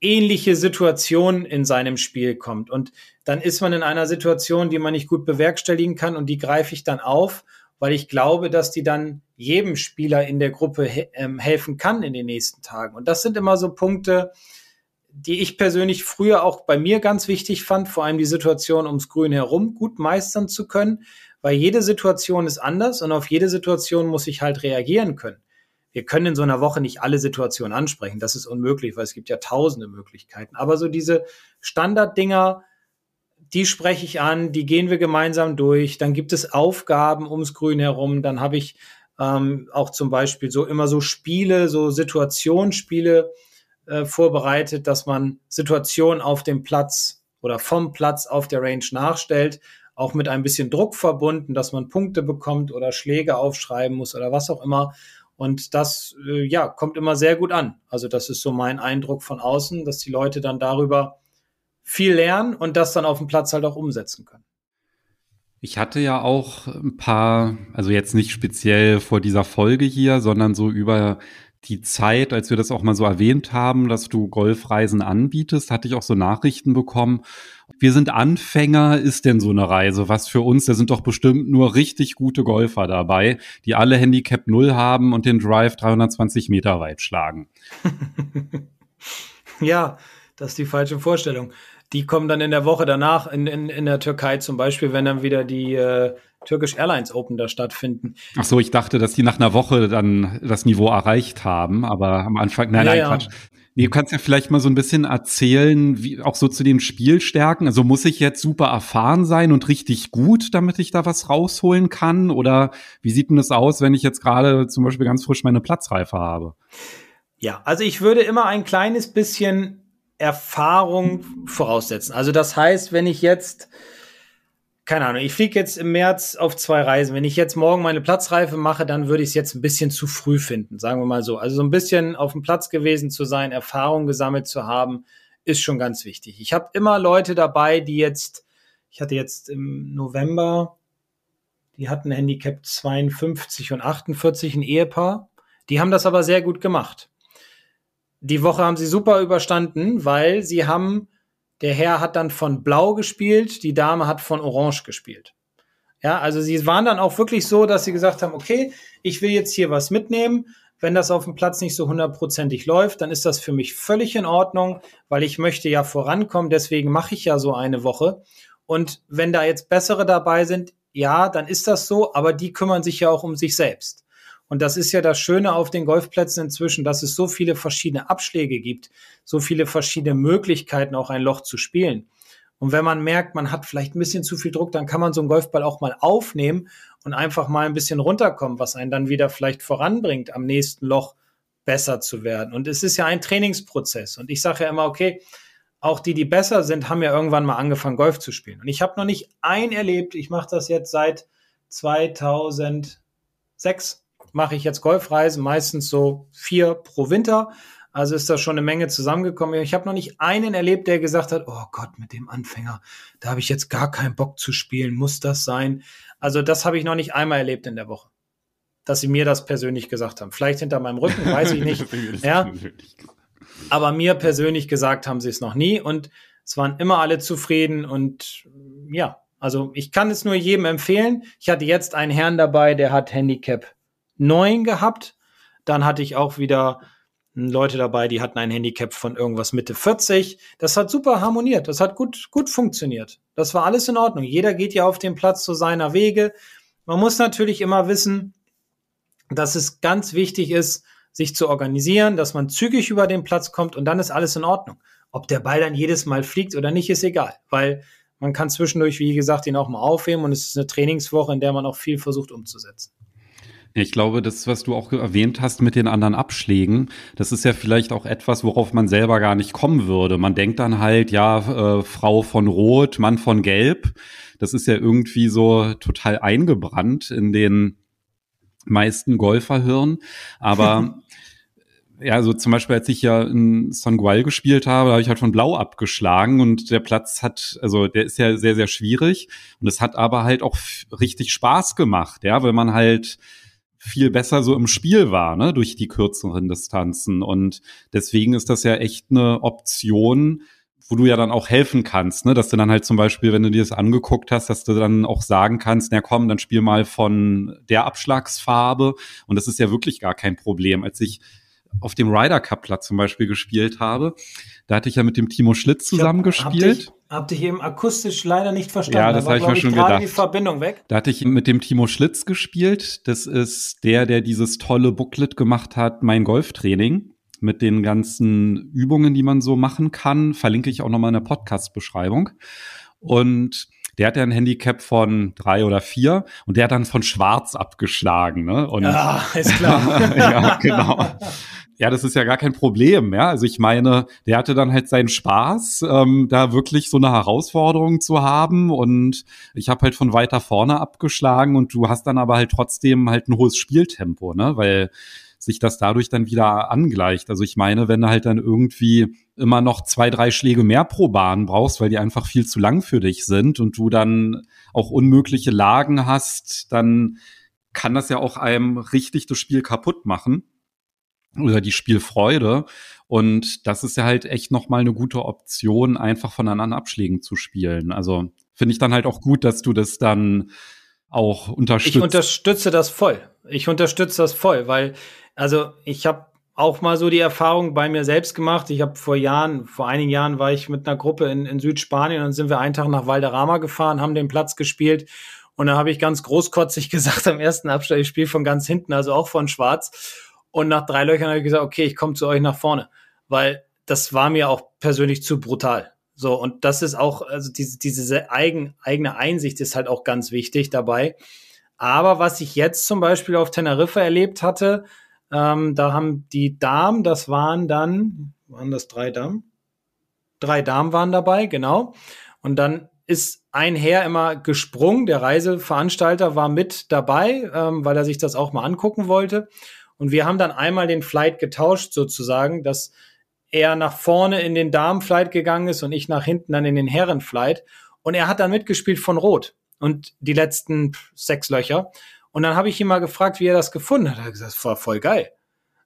ähnliche Situationen in seinem Spiel kommt. Und dann ist man in einer Situation, die man nicht gut bewerkstelligen kann und die greife ich dann auf, weil ich glaube, dass die dann jedem Spieler in der Gruppe he ähm, helfen kann in den nächsten Tagen. Und das sind immer so Punkte, die ich persönlich früher auch bei mir ganz wichtig fand, vor allem die Situation ums Grün herum gut meistern zu können, weil jede Situation ist anders und auf jede Situation muss ich halt reagieren können. Wir können in so einer Woche nicht alle Situationen ansprechen. Das ist unmöglich, weil es gibt ja tausende Möglichkeiten. Aber so diese Standarddinger, die spreche ich an, die gehen wir gemeinsam durch. Dann gibt es Aufgaben ums Grün herum. Dann habe ich ähm, auch zum Beispiel so immer so Spiele, so Situationsspiele äh, vorbereitet, dass man Situationen auf dem Platz oder vom Platz auf der Range nachstellt auch mit ein bisschen Druck verbunden, dass man Punkte bekommt oder Schläge aufschreiben muss oder was auch immer. Und das, äh, ja, kommt immer sehr gut an. Also das ist so mein Eindruck von außen, dass die Leute dann darüber viel lernen und das dann auf dem Platz halt auch umsetzen können. Ich hatte ja auch ein paar, also jetzt nicht speziell vor dieser Folge hier, sondern so über die Zeit, als wir das auch mal so erwähnt haben, dass du Golfreisen anbietest, hatte ich auch so Nachrichten bekommen. Wir sind Anfänger, ist denn so eine Reise was für uns? Da sind doch bestimmt nur richtig gute Golfer dabei, die alle Handicap 0 haben und den Drive 320 Meter weit schlagen. ja, das ist die falsche Vorstellung. Die kommen dann in der Woche danach in, in, in der Türkei zum Beispiel, wenn dann wieder die äh, Turkish Airlines Open da stattfinden. Ach so, ich dachte, dass die nach einer Woche dann das Niveau erreicht haben, aber am Anfang, nein, ja, nein, ja. Quatsch. Nee, du kannst ja vielleicht mal so ein bisschen erzählen, wie auch so zu den Spielstärken. Also muss ich jetzt super erfahren sein und richtig gut, damit ich da was rausholen kann? Oder wie sieht denn das aus, wenn ich jetzt gerade zum Beispiel ganz frisch meine Platzreife habe? Ja, also ich würde immer ein kleines bisschen Erfahrung voraussetzen. Also das heißt, wenn ich jetzt keine Ahnung, ich fliege jetzt im März auf zwei Reisen. Wenn ich jetzt morgen meine Platzreife mache, dann würde ich es jetzt ein bisschen zu früh finden, sagen wir mal so. Also so ein bisschen auf dem Platz gewesen zu sein, Erfahrung gesammelt zu haben, ist schon ganz wichtig. Ich habe immer Leute dabei, die jetzt, ich hatte jetzt im November, die hatten Handicap 52 und 48, ein Ehepaar. Die haben das aber sehr gut gemacht. Die Woche haben sie super überstanden, weil sie haben, der Herr hat dann von Blau gespielt, die Dame hat von Orange gespielt. Ja, also sie waren dann auch wirklich so, dass sie gesagt haben, okay, ich will jetzt hier was mitnehmen. Wenn das auf dem Platz nicht so hundertprozentig läuft, dann ist das für mich völlig in Ordnung, weil ich möchte ja vorankommen. Deswegen mache ich ja so eine Woche. Und wenn da jetzt bessere dabei sind, ja, dann ist das so, aber die kümmern sich ja auch um sich selbst. Und das ist ja das Schöne auf den Golfplätzen inzwischen, dass es so viele verschiedene Abschläge gibt, so viele verschiedene Möglichkeiten, auch ein Loch zu spielen. Und wenn man merkt, man hat vielleicht ein bisschen zu viel Druck, dann kann man so einen Golfball auch mal aufnehmen und einfach mal ein bisschen runterkommen, was einen dann wieder vielleicht voranbringt, am nächsten Loch besser zu werden. Und es ist ja ein Trainingsprozess. Und ich sage ja immer, okay, auch die, die besser sind, haben ja irgendwann mal angefangen, Golf zu spielen. Und ich habe noch nicht ein erlebt, ich mache das jetzt seit 2006, mache ich jetzt Golfreisen, meistens so vier pro Winter. Also ist da schon eine Menge zusammengekommen. Ich habe noch nicht einen erlebt, der gesagt hat, oh Gott, mit dem Anfänger, da habe ich jetzt gar keinen Bock zu spielen, muss das sein? Also das habe ich noch nicht einmal erlebt in der Woche, dass sie mir das persönlich gesagt haben. Vielleicht hinter meinem Rücken, weiß ich nicht. ja. Aber mir persönlich gesagt haben sie es noch nie und es waren immer alle zufrieden und ja, also ich kann es nur jedem empfehlen. Ich hatte jetzt einen Herrn dabei, der hat Handicap 9 gehabt. Dann hatte ich auch wieder Leute dabei, die hatten ein Handicap von irgendwas Mitte 40. Das hat super harmoniert. Das hat gut, gut funktioniert. Das war alles in Ordnung. Jeder geht ja auf den Platz zu seiner Wege. Man muss natürlich immer wissen, dass es ganz wichtig ist, sich zu organisieren, dass man zügig über den Platz kommt und dann ist alles in Ordnung. Ob der Ball dann jedes Mal fliegt oder nicht, ist egal, weil man kann zwischendurch, wie gesagt, ihn auch mal aufheben und es ist eine Trainingswoche, in der man auch viel versucht umzusetzen. Ich glaube, das, was du auch erwähnt hast mit den anderen Abschlägen, das ist ja vielleicht auch etwas, worauf man selber gar nicht kommen würde. Man denkt dann halt, ja, äh, Frau von Rot, Mann von Gelb. Das ist ja irgendwie so total eingebrannt in den meisten Golferhirn. Aber ja, so zum Beispiel, als ich ja in Songual gespielt habe, da habe ich halt von Blau abgeschlagen und der Platz hat, also der ist ja sehr, sehr schwierig und es hat aber halt auch richtig Spaß gemacht, ja, weil man halt viel besser so im Spiel war, ne, durch die kürzeren Distanzen. Und deswegen ist das ja echt eine Option, wo du ja dann auch helfen kannst, ne, dass du dann halt zum Beispiel, wenn du dir das angeguckt hast, dass du dann auch sagen kannst, na komm, dann spiel mal von der Abschlagsfarbe. Und das ist ja wirklich gar kein Problem. Als ich auf dem Ryder Cup Platz zum Beispiel gespielt habe, da hatte ich ja mit dem Timo Schlitz zusammen hab, gespielt. Habt ihr eben akustisch leider nicht verstanden. Ja, das habe ich mir schon gedacht. die Verbindung weg. Da hatte ich mit dem Timo Schlitz gespielt. Das ist der, der dieses tolle Booklet gemacht hat, mein Golftraining mit den ganzen Übungen, die man so machen kann. Verlinke ich auch nochmal in der Podcast-Beschreibung. Und der hat ja ein Handicap von drei oder vier und der hat dann von Schwarz abgeschlagen. Ne? Und, ja, ist klar. ja, genau. Ja, das ist ja gar kein Problem, ja. Also ich meine, der hatte dann halt seinen Spaß, ähm, da wirklich so eine Herausforderung zu haben. Und ich habe halt von weiter vorne abgeschlagen und du hast dann aber halt trotzdem halt ein hohes Spieltempo, ne? Weil sich das dadurch dann wieder angleicht. Also ich meine, wenn du halt dann irgendwie immer noch zwei, drei Schläge mehr pro Bahn brauchst, weil die einfach viel zu lang für dich sind und du dann auch unmögliche Lagen hast, dann kann das ja auch einem richtig das Spiel kaputt machen oder die Spielfreude. Und das ist ja halt echt nochmal eine gute Option, einfach von anderen Abschlägen zu spielen. Also finde ich dann halt auch gut, dass du das dann auch unterstützt. Ich unterstütze das voll. Ich unterstütze das voll, weil, also ich habe auch mal so die Erfahrung bei mir selbst gemacht. Ich habe vor Jahren, vor einigen Jahren war ich mit einer Gruppe in, in Südspanien und sind wir einen Tag nach Valderrama gefahren, haben den Platz gespielt und da habe ich ganz großkotzig gesagt am ersten Abschnitt, ich spiele von ganz hinten, also auch von Schwarz. Und nach drei Löchern habe ich gesagt, okay, ich komme zu euch nach vorne, weil das war mir auch persönlich zu brutal. So, und das ist auch, also diese, diese eigen, eigene Einsicht ist halt auch ganz wichtig dabei. Aber was ich jetzt zum Beispiel auf Teneriffa erlebt hatte, ähm, da haben die Damen, das waren dann, waren das drei Damen? Drei Damen waren dabei, genau. Und dann ist ein Herr immer gesprungen. Der Reiseveranstalter war mit dabei, ähm, weil er sich das auch mal angucken wollte. Und wir haben dann einmal den Flight getauscht sozusagen, dass er nach vorne in den Damenflight gegangen ist und ich nach hinten dann in den Herrenflight. Und er hat dann mitgespielt von Rot und die letzten sechs Löcher. Und dann habe ich ihn mal gefragt, wie er das gefunden hat. Er hat gesagt, das war voll geil.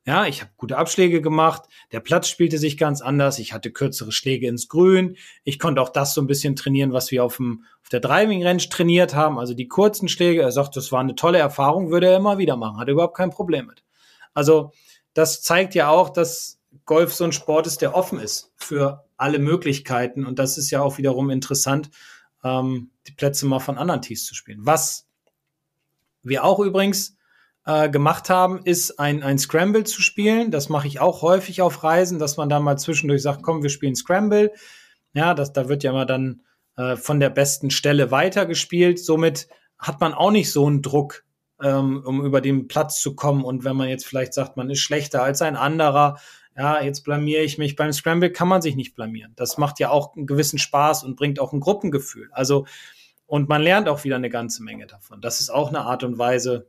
Ja, ich habe gute Abschläge gemacht. Der Platz spielte sich ganz anders. Ich hatte kürzere Schläge ins Grün. Ich konnte auch das so ein bisschen trainieren, was wir auf, dem, auf der Driving Range trainiert haben. Also die kurzen Schläge. Er sagt, das war eine tolle Erfahrung, würde er immer wieder machen. Hat überhaupt kein Problem mit. Also das zeigt ja auch, dass Golf so ein Sport ist, der offen ist für alle Möglichkeiten. Und das ist ja auch wiederum interessant, ähm, die Plätze mal von anderen Teams zu spielen. Was wir auch übrigens äh, gemacht haben, ist ein, ein Scramble zu spielen. Das mache ich auch häufig auf Reisen, dass man da mal zwischendurch sagt, komm, wir spielen Scramble. Ja, das, da wird ja immer dann äh, von der besten Stelle weitergespielt. Somit hat man auch nicht so einen Druck, ähm, um über den Platz zu kommen. Und wenn man jetzt vielleicht sagt, man ist schlechter als ein anderer, ja, jetzt blamiere ich mich. Beim Scramble kann man sich nicht blamieren. Das macht ja auch einen gewissen Spaß und bringt auch ein Gruppengefühl. Also, und man lernt auch wieder eine ganze Menge davon. Das ist auch eine Art und Weise,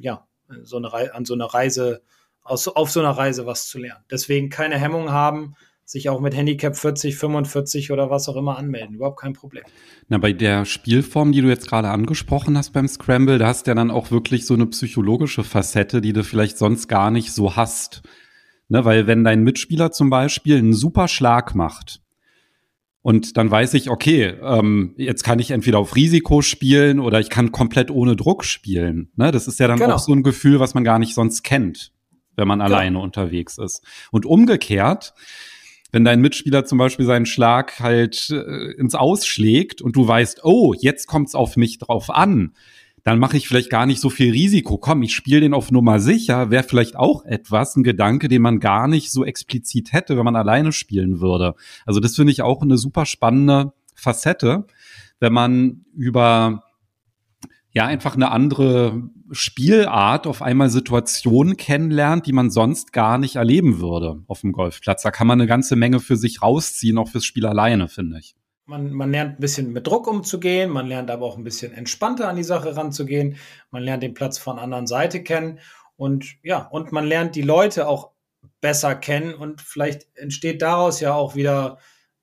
ja, so eine an so einer Reise, aus, auf so einer Reise was zu lernen. Deswegen keine Hemmung haben, sich auch mit Handicap 40, 45 oder was auch immer anmelden. Überhaupt kein Problem. Na, bei der Spielform, die du jetzt gerade angesprochen hast beim Scramble, da hast du ja dann auch wirklich so eine psychologische Facette, die du vielleicht sonst gar nicht so hast. Ne, weil wenn dein Mitspieler zum Beispiel einen super Schlag macht, und dann weiß ich, okay, ähm, jetzt kann ich entweder auf Risiko spielen oder ich kann komplett ohne Druck spielen. Ne? Das ist ja dann genau. auch so ein Gefühl, was man gar nicht sonst kennt, wenn man genau. alleine unterwegs ist. Und umgekehrt, wenn dein Mitspieler zum Beispiel seinen Schlag halt äh, ins Ausschlägt und du weißt, oh, jetzt kommt's auf mich drauf an, dann mache ich vielleicht gar nicht so viel Risiko. Komm, ich spiele den auf Nummer sicher, wäre vielleicht auch etwas, ein Gedanke, den man gar nicht so explizit hätte, wenn man alleine spielen würde. Also das finde ich auch eine super spannende Facette, wenn man über ja einfach eine andere Spielart auf einmal Situationen kennenlernt, die man sonst gar nicht erleben würde auf dem Golfplatz. Da kann man eine ganze Menge für sich rausziehen, auch fürs Spiel alleine, finde ich. Man, man lernt ein bisschen mit Druck umzugehen, man lernt aber auch ein bisschen entspannter an die Sache ranzugehen. Man lernt den Platz von anderen Seite kennen und ja, und man lernt die Leute auch besser kennen und vielleicht entsteht daraus ja auch wieder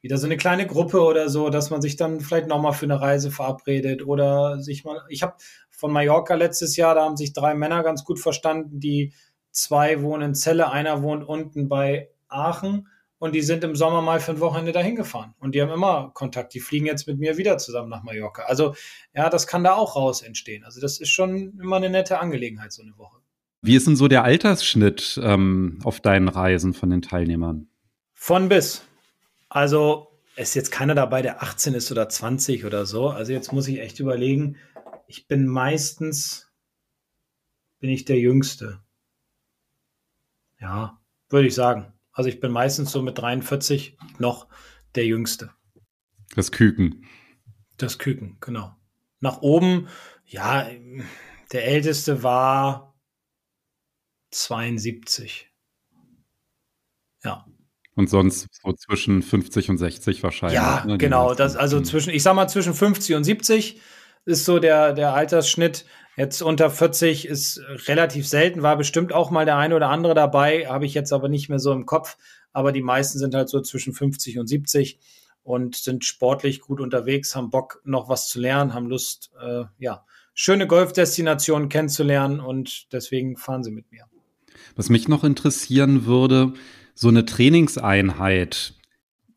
wieder so eine kleine Gruppe oder so, dass man sich dann vielleicht nochmal für eine Reise verabredet oder sich mal. Ich habe von Mallorca letztes Jahr, da haben sich drei Männer ganz gut verstanden, die zwei wohnen in Celle, einer wohnt unten bei Aachen und die sind im Sommer mal für ein Wochenende dahin gefahren. Und die haben immer Kontakt. Die fliegen jetzt mit mir wieder zusammen nach Mallorca. Also ja, das kann da auch raus entstehen. Also das ist schon immer eine nette Angelegenheit, so eine Woche. Wie ist denn so der Altersschnitt ähm, auf deinen Reisen von den Teilnehmern? Von bis. Also ist jetzt keiner dabei, der 18 ist oder 20 oder so. Also jetzt muss ich echt überlegen. Ich bin meistens, bin ich der Jüngste. Ja, würde ich sagen. Also ich bin meistens so mit 43 noch der Jüngste. Das Küken. Das Küken, genau. Nach oben, ja, der Älteste war 72. Ja. Und sonst so zwischen 50 und 60 wahrscheinlich. Ja, ne, genau. Das, also zwischen, ich sag mal, zwischen 50 und 70 ist so der, der Altersschnitt. Jetzt unter 40 ist relativ selten, war bestimmt auch mal der eine oder andere dabei, habe ich jetzt aber nicht mehr so im Kopf. Aber die meisten sind halt so zwischen 50 und 70 und sind sportlich gut unterwegs, haben Bock, noch was zu lernen, haben Lust, äh, ja, schöne Golfdestinationen kennenzulernen und deswegen fahren sie mit mir. Was mich noch interessieren würde, so eine Trainingseinheit,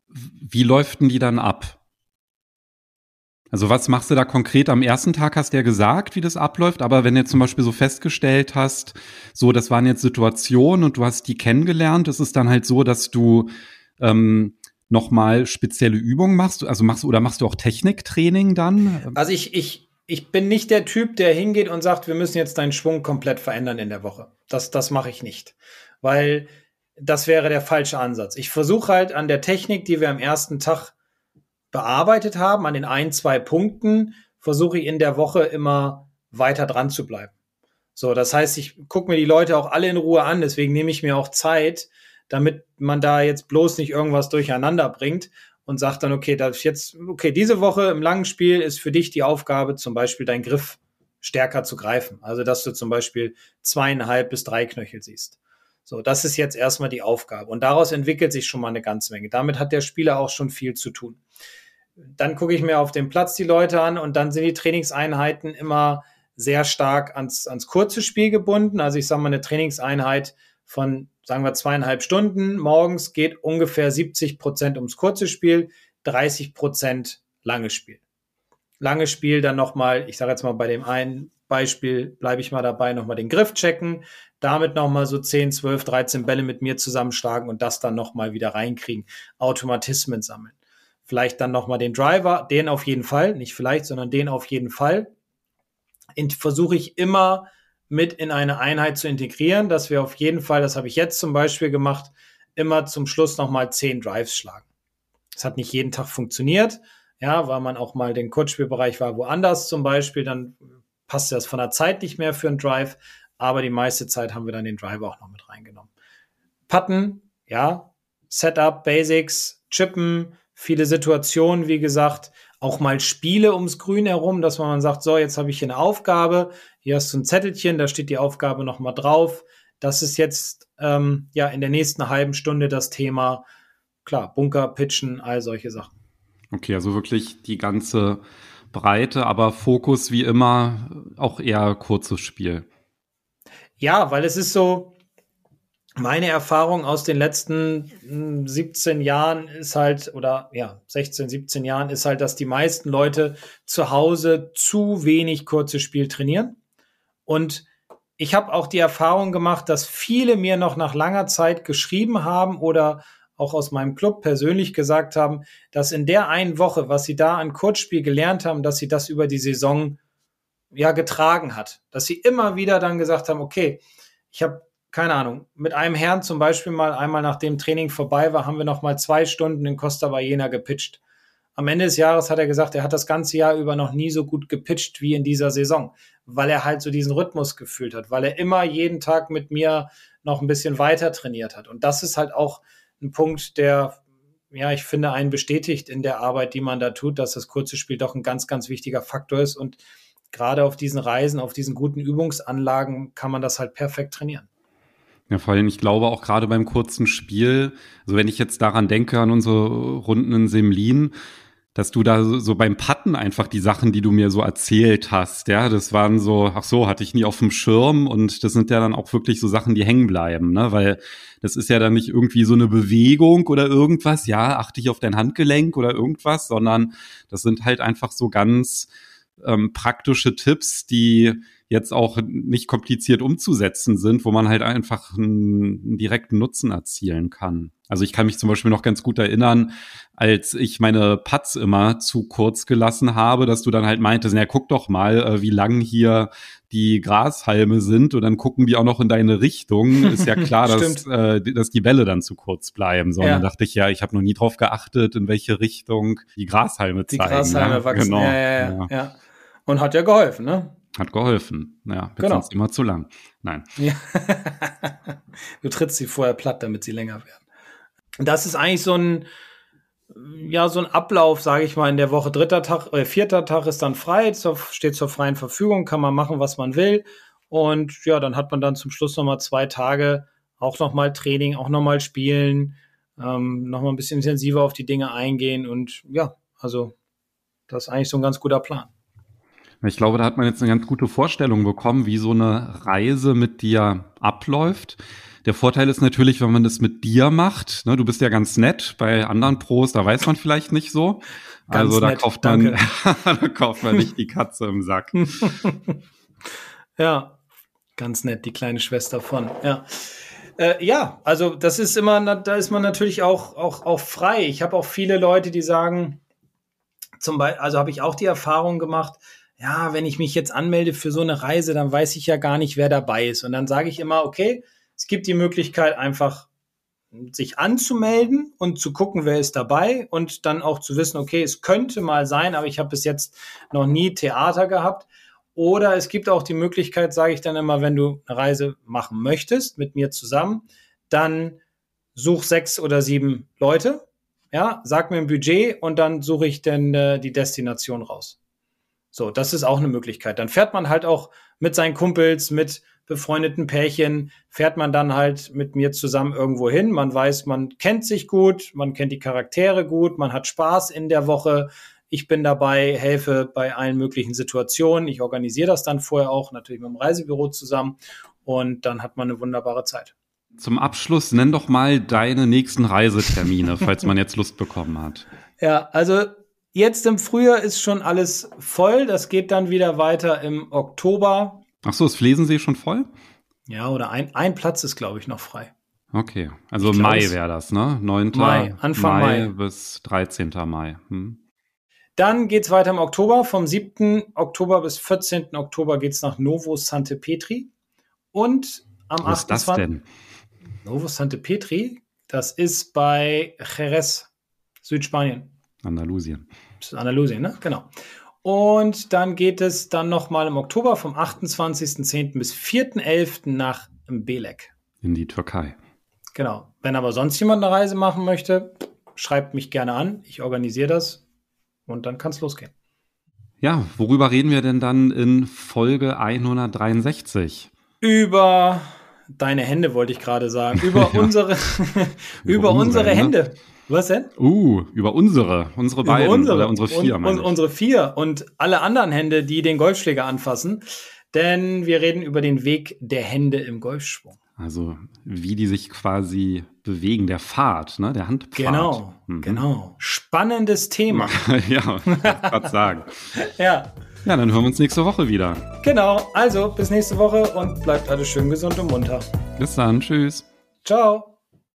wie läuft denn die dann ab? Also was machst du da konkret? Am ersten Tag hast du ja gesagt, wie das abläuft, aber wenn du zum Beispiel so festgestellt hast, so das waren jetzt Situationen und du hast die kennengelernt, ist es dann halt so, dass du ähm, nochmal spezielle Übungen machst? Also machst du oder machst du auch Techniktraining dann? Also ich, ich, ich bin nicht der Typ, der hingeht und sagt, wir müssen jetzt deinen Schwung komplett verändern in der Woche. Das, das mache ich nicht. Weil das wäre der falsche Ansatz. Ich versuche halt an der Technik, die wir am ersten Tag bearbeitet haben, an den ein, zwei Punkten, versuche ich in der Woche immer weiter dran zu bleiben. So, das heißt, ich gucke mir die Leute auch alle in Ruhe an, deswegen nehme ich mir auch Zeit, damit man da jetzt bloß nicht irgendwas durcheinander bringt und sagt dann, okay, das jetzt, okay, diese Woche im langen Spiel ist für dich die Aufgabe, zum Beispiel deinen Griff stärker zu greifen. Also, dass du zum Beispiel zweieinhalb bis drei Knöchel siehst. So, das ist jetzt erstmal die Aufgabe. Und daraus entwickelt sich schon mal eine ganze Menge. Damit hat der Spieler auch schon viel zu tun. Dann gucke ich mir auf dem Platz die Leute an und dann sind die Trainingseinheiten immer sehr stark ans, ans kurze Spiel gebunden. Also ich sage mal, eine Trainingseinheit von, sagen wir, zweieinhalb Stunden morgens geht ungefähr 70 Prozent ums kurze Spiel, 30 Prozent langes Spiel. Langes Spiel dann nochmal, ich sage jetzt mal bei dem einen Beispiel, bleibe ich mal dabei, nochmal den Griff checken, damit nochmal so 10, 12, 13 Bälle mit mir zusammenschlagen und das dann nochmal wieder reinkriegen. Automatismen sammeln. Vielleicht dann nochmal den Driver, den auf jeden Fall, nicht vielleicht, sondern den auf jeden Fall. Versuche ich immer mit in eine Einheit zu integrieren, dass wir auf jeden Fall, das habe ich jetzt zum Beispiel gemacht, immer zum Schluss nochmal 10 Drives schlagen. Das hat nicht jeden Tag funktioniert, ja, weil man auch mal den Kurzspielbereich war woanders zum Beispiel, dann passt das von der Zeit nicht mehr für einen Drive aber die meiste Zeit haben wir dann den Driver auch noch mit reingenommen. Putten, ja, Setup, Basics, Chippen, viele Situationen, wie gesagt, auch mal Spiele ums Grün herum, dass man sagt, so, jetzt habe ich hier eine Aufgabe, hier hast du ein Zettelchen, da steht die Aufgabe nochmal drauf. Das ist jetzt ähm, ja in der nächsten halben Stunde das Thema, klar, Bunker, Pitchen, all solche Sachen. Okay, also wirklich die ganze Breite, aber Fokus wie immer auch eher kurzes Spiel. Ja, weil es ist so, meine Erfahrung aus den letzten 17 hm, Jahren ist halt, oder ja, 16, 17 Jahren ist halt, dass die meisten Leute zu Hause zu wenig kurzes Spiel trainieren. Und ich habe auch die Erfahrung gemacht, dass viele mir noch nach langer Zeit geschrieben haben oder auch aus meinem Club persönlich gesagt haben, dass in der einen Woche, was sie da an Kurzspiel gelernt haben, dass sie das über die Saison ja getragen hat. Dass sie immer wieder dann gesagt haben, okay, ich habe keine Ahnung, mit einem Herrn zum Beispiel mal einmal nachdem Training vorbei war, haben wir noch mal zwei Stunden in Costa Ballena gepitcht. Am Ende des Jahres hat er gesagt, er hat das ganze Jahr über noch nie so gut gepitcht wie in dieser Saison, weil er halt so diesen Rhythmus gefühlt hat, weil er immer jeden Tag mit mir noch ein bisschen weiter trainiert hat. Und das ist halt auch ein Punkt, der, ja, ich finde, einen bestätigt in der Arbeit, die man da tut, dass das kurze Spiel doch ein ganz, ganz wichtiger Faktor ist und gerade auf diesen Reisen, auf diesen guten Übungsanlagen kann man das halt perfekt trainieren. Ja, vor allem, ich glaube auch gerade beim kurzen Spiel, also wenn ich jetzt daran denke, an unsere Runden in Semlin, dass du da so, beim Patten einfach die Sachen, die du mir so erzählt hast, ja, das waren so, ach so, hatte ich nie auf dem Schirm und das sind ja dann auch wirklich so Sachen, die hängen bleiben, ne, weil das ist ja dann nicht irgendwie so eine Bewegung oder irgendwas, ja, achte ich auf dein Handgelenk oder irgendwas, sondern das sind halt einfach so ganz, ähm, praktische Tipps, die jetzt auch nicht kompliziert umzusetzen sind, wo man halt einfach einen, einen direkten Nutzen erzielen kann. Also ich kann mich zum Beispiel noch ganz gut erinnern, als ich meine Putts immer zu kurz gelassen habe, dass du dann halt meintest, ja, guck doch mal, äh, wie lang hier die Grashalme sind und dann gucken die auch noch in deine Richtung. Ist ja klar, dass, äh, dass die Bälle dann zu kurz bleiben. So, ja. dann dachte ich, ja, ich habe noch nie drauf geachtet, in welche Richtung die Grashalme die zeigen. Die Grashalme ja? wachsen. Genau. Ja, ja, ja. ja. Und hat ja geholfen, ne? Hat geholfen. Ja, wird genau. sonst immer zu lang. Nein. Ja. du trittst sie vorher platt, damit sie länger werden. Das ist eigentlich so ein, ja, so ein Ablauf, sage ich mal, in der Woche. Dritter Tag, äh, vierter Tag ist dann frei, steht zur freien Verfügung, kann man machen, was man will. Und ja, dann hat man dann zum Schluss nochmal zwei Tage auch nochmal Training, auch nochmal spielen, ähm, nochmal ein bisschen intensiver auf die Dinge eingehen. Und ja, also das ist eigentlich so ein ganz guter Plan. Ich glaube, da hat man jetzt eine ganz gute Vorstellung bekommen, wie so eine Reise mit dir abläuft. Der Vorteil ist natürlich, wenn man das mit dir macht, ne, du bist ja ganz nett, bei anderen Pros, da weiß man vielleicht nicht so. Ganz also da nett, kauft man, da kauft man nicht die Katze im Sack. ja, ganz nett, die kleine Schwester von, ja. Äh, ja, also das ist immer, da ist man natürlich auch, auch, auch frei. Ich habe auch viele Leute, die sagen, zum Beispiel, also habe ich auch die Erfahrung gemacht, ja, wenn ich mich jetzt anmelde für so eine Reise, dann weiß ich ja gar nicht, wer dabei ist. Und dann sage ich immer, okay, es gibt die Möglichkeit, einfach sich anzumelden und zu gucken, wer ist dabei und dann auch zu wissen, okay, es könnte mal sein, aber ich habe bis jetzt noch nie Theater gehabt. Oder es gibt auch die Möglichkeit, sage ich dann immer, wenn du eine Reise machen möchtest mit mir zusammen, dann such sechs oder sieben Leute, ja, sag mir ein Budget und dann suche ich dann äh, die Destination raus. So, das ist auch eine Möglichkeit. Dann fährt man halt auch mit seinen Kumpels, mit befreundeten Pärchen, fährt man dann halt mit mir zusammen irgendwo hin. Man weiß, man kennt sich gut, man kennt die Charaktere gut, man hat Spaß in der Woche. Ich bin dabei, helfe bei allen möglichen Situationen. Ich organisiere das dann vorher auch, natürlich mit dem Reisebüro zusammen. Und dann hat man eine wunderbare Zeit. Zum Abschluss nenn doch mal deine nächsten Reisetermine, falls man jetzt Lust bekommen hat. Ja, also jetzt im Frühjahr ist schon alles voll. Das geht dann wieder weiter im Oktober. Ach so, ist Flesensee schon voll? Ja, oder ein, ein Platz ist, glaube ich, noch frei. Okay, also glaub, Mai wäre das, ne? 9. Mai, Anfang Mai, Mai. bis 13. Mai. Hm. Dann geht es weiter im Oktober. Vom 7. Oktober bis 14. Oktober geht es nach Novo Sante Petri. Und am Was 28. ist das denn? Novo Sante Petri, das ist bei Jerez, Südspanien. Andalusien. Das ist Andalusien, ne? Genau. Und dann geht es dann nochmal im Oktober vom 28.10. bis 4.11. nach Belek. In die Türkei. Genau. Wenn aber sonst jemand eine Reise machen möchte, schreibt mich gerne an. Ich organisiere das und dann kann es losgehen. Ja, worüber reden wir denn dann in Folge 163? Über deine Hände, wollte ich gerade sagen. Über ja. unsere, über, über unsere, Hände. Hände. Was denn? Uh, über unsere, unsere beiden über unsere, oder unsere vier. Und, und, unsere vier und alle anderen Hände, die den Golfschläger anfassen. Denn wir reden über den Weg der Hände im Golfschwung. Also wie die sich quasi bewegen, der Pfad, ne, der Handpfad. Genau, mhm. genau. Spannendes Thema. ja, was sagen. ja. Ja, dann hören wir uns nächste Woche wieder. Genau, also bis nächste Woche und bleibt alle schön gesund und munter. Bis dann, tschüss. Ciao.